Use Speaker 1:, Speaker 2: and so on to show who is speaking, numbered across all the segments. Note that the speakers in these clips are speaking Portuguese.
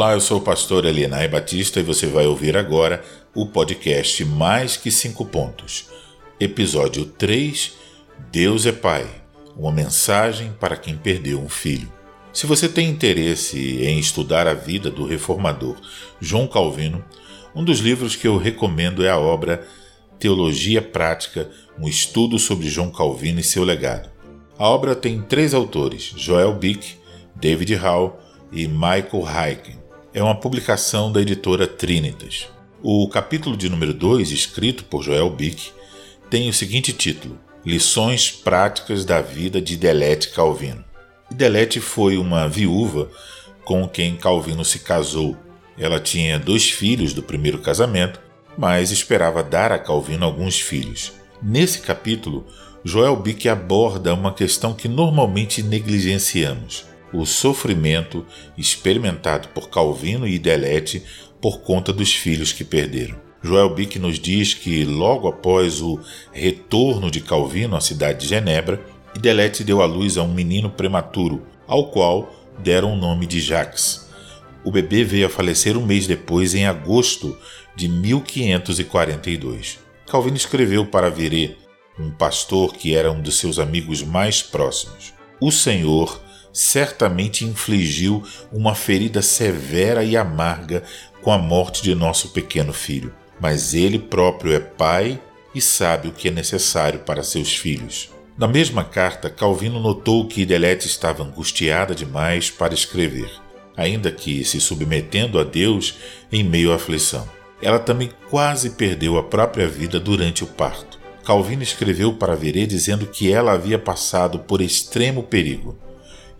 Speaker 1: Olá, eu sou o pastor Elienay Batista e você vai ouvir agora o podcast Mais que Cinco Pontos. Episódio 3: Deus é Pai uma mensagem para quem perdeu um filho. Se você tem interesse em estudar a vida do reformador João Calvino, um dos livros que eu recomendo é a obra Teologia Prática, um estudo sobre João Calvino e seu legado. A obra tem três autores, Joel Bick, David Hall e Michael Heiken. É uma publicação da editora Trinitas. O capítulo de número 2, escrito por Joel Bick, tem o seguinte título: Lições práticas da vida de Delete Calvino. Delete foi uma viúva com quem Calvino se casou. Ela tinha dois filhos do primeiro casamento, mas esperava dar a Calvino alguns filhos. Nesse capítulo, Joel Bick aborda uma questão que normalmente negligenciamos: o sofrimento experimentado por Calvino e Delete por conta dos filhos que perderam. Joel Bick nos diz que logo após o retorno de Calvino à cidade de Genebra, Delete deu à luz a um menino prematuro, ao qual deram o nome de Jacques. O bebê veio a falecer um mês depois, em agosto de 1542. Calvino escreveu para Verê, um pastor que era um de seus amigos mais próximos: O Senhor certamente infligiu uma ferida severa e amarga com a morte de nosso pequeno filho, mas ele próprio é pai e sabe o que é necessário para seus filhos. Na mesma carta, Calvino notou que Delete estava angustiada demais para escrever, ainda que se submetendo a Deus em meio à aflição. Ela também quase perdeu a própria vida durante o parto. Calvino escreveu para Verê dizendo que ela havia passado por extremo perigo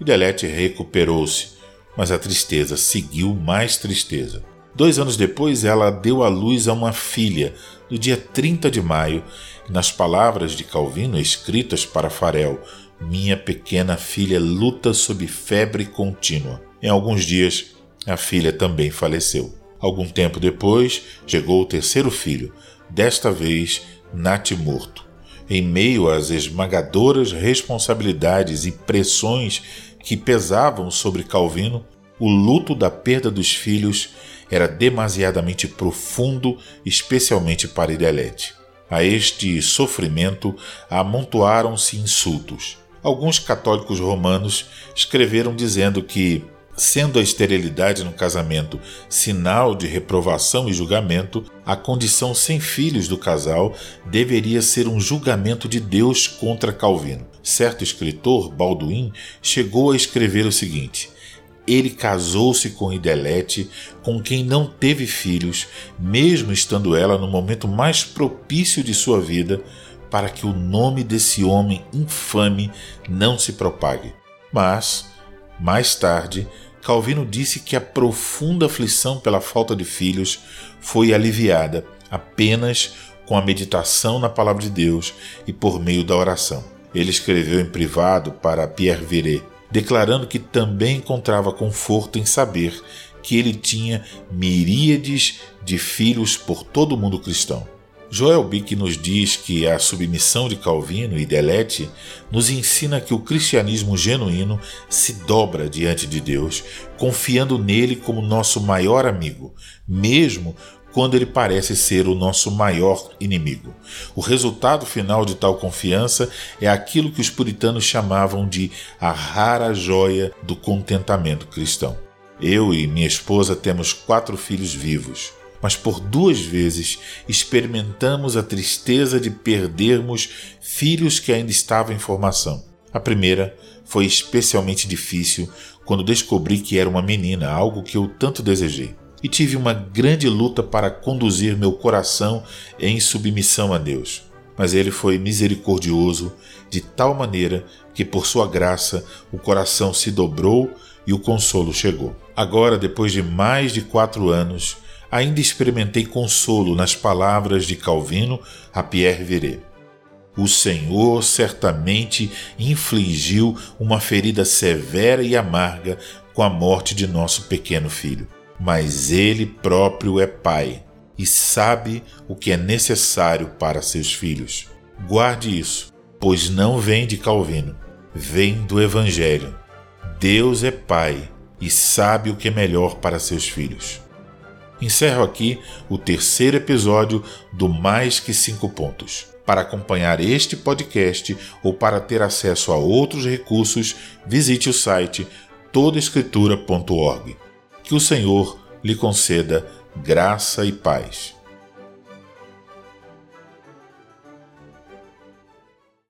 Speaker 1: e Delete recuperou-se, mas a tristeza seguiu mais tristeza. Dois anos depois, ela deu à luz a uma filha, no dia 30 de maio, e nas palavras de Calvino escritas para Farel, minha pequena filha luta sob febre contínua. Em alguns dias, a filha também faleceu. Algum tempo depois, chegou o terceiro filho, desta vez natimorto. Em meio às esmagadoras responsabilidades e pressões que pesavam sobre Calvino, o luto da perda dos filhos era demasiadamente profundo, especialmente para Idelete. A este sofrimento amontoaram-se insultos. Alguns católicos romanos escreveram dizendo que, sendo a esterilidade no casamento sinal de reprovação e julgamento, a condição sem filhos do casal deveria ser um julgamento de Deus contra Calvino. Certo escritor, Balduin, chegou a escrever o seguinte: ele casou-se com Idelete, com quem não teve filhos, mesmo estando ela no momento mais propício de sua vida, para que o nome desse homem infame não se propague. Mas, mais tarde, Calvino disse que a profunda aflição pela falta de filhos foi aliviada apenas com a meditação na palavra de Deus e por meio da oração. Ele escreveu em privado para Pierre Viret, declarando que também encontrava conforto em saber que ele tinha miríades de filhos por todo o mundo cristão. Joel Bick nos diz que a submissão de Calvino e Delete nos ensina que o cristianismo genuíno se dobra diante de Deus, confiando nele como nosso maior amigo, mesmo quando ele parece ser o nosso maior inimigo. O resultado final de tal confiança é aquilo que os puritanos chamavam de a rara joia do contentamento cristão. Eu e minha esposa temos quatro filhos vivos mas por duas vezes experimentamos a tristeza de perdermos filhos que ainda estavam em formação. A primeira foi especialmente difícil quando descobri que era uma menina, algo que eu tanto desejei. E tive uma grande luta para conduzir meu coração em submissão a Deus. Mas ele foi misericordioso de tal maneira que, por sua graça, o coração se dobrou e o consolo chegou. Agora, depois de mais de quatro anos, ainda experimentei consolo nas palavras de Calvino a Pierre Viret. O Senhor certamente infligiu uma ferida severa e amarga com a morte de nosso pequeno filho, mas ele próprio é pai e sabe o que é necessário para seus filhos. Guarde isso, pois não vem de Calvino, vem do Evangelho. Deus é Pai e sabe o que é melhor para seus filhos. Encerro aqui o terceiro episódio do Mais Que Cinco Pontos. Para acompanhar este podcast ou para ter acesso a outros recursos, visite o site todaescritura.org. Que o Senhor lhe conceda graça e paz.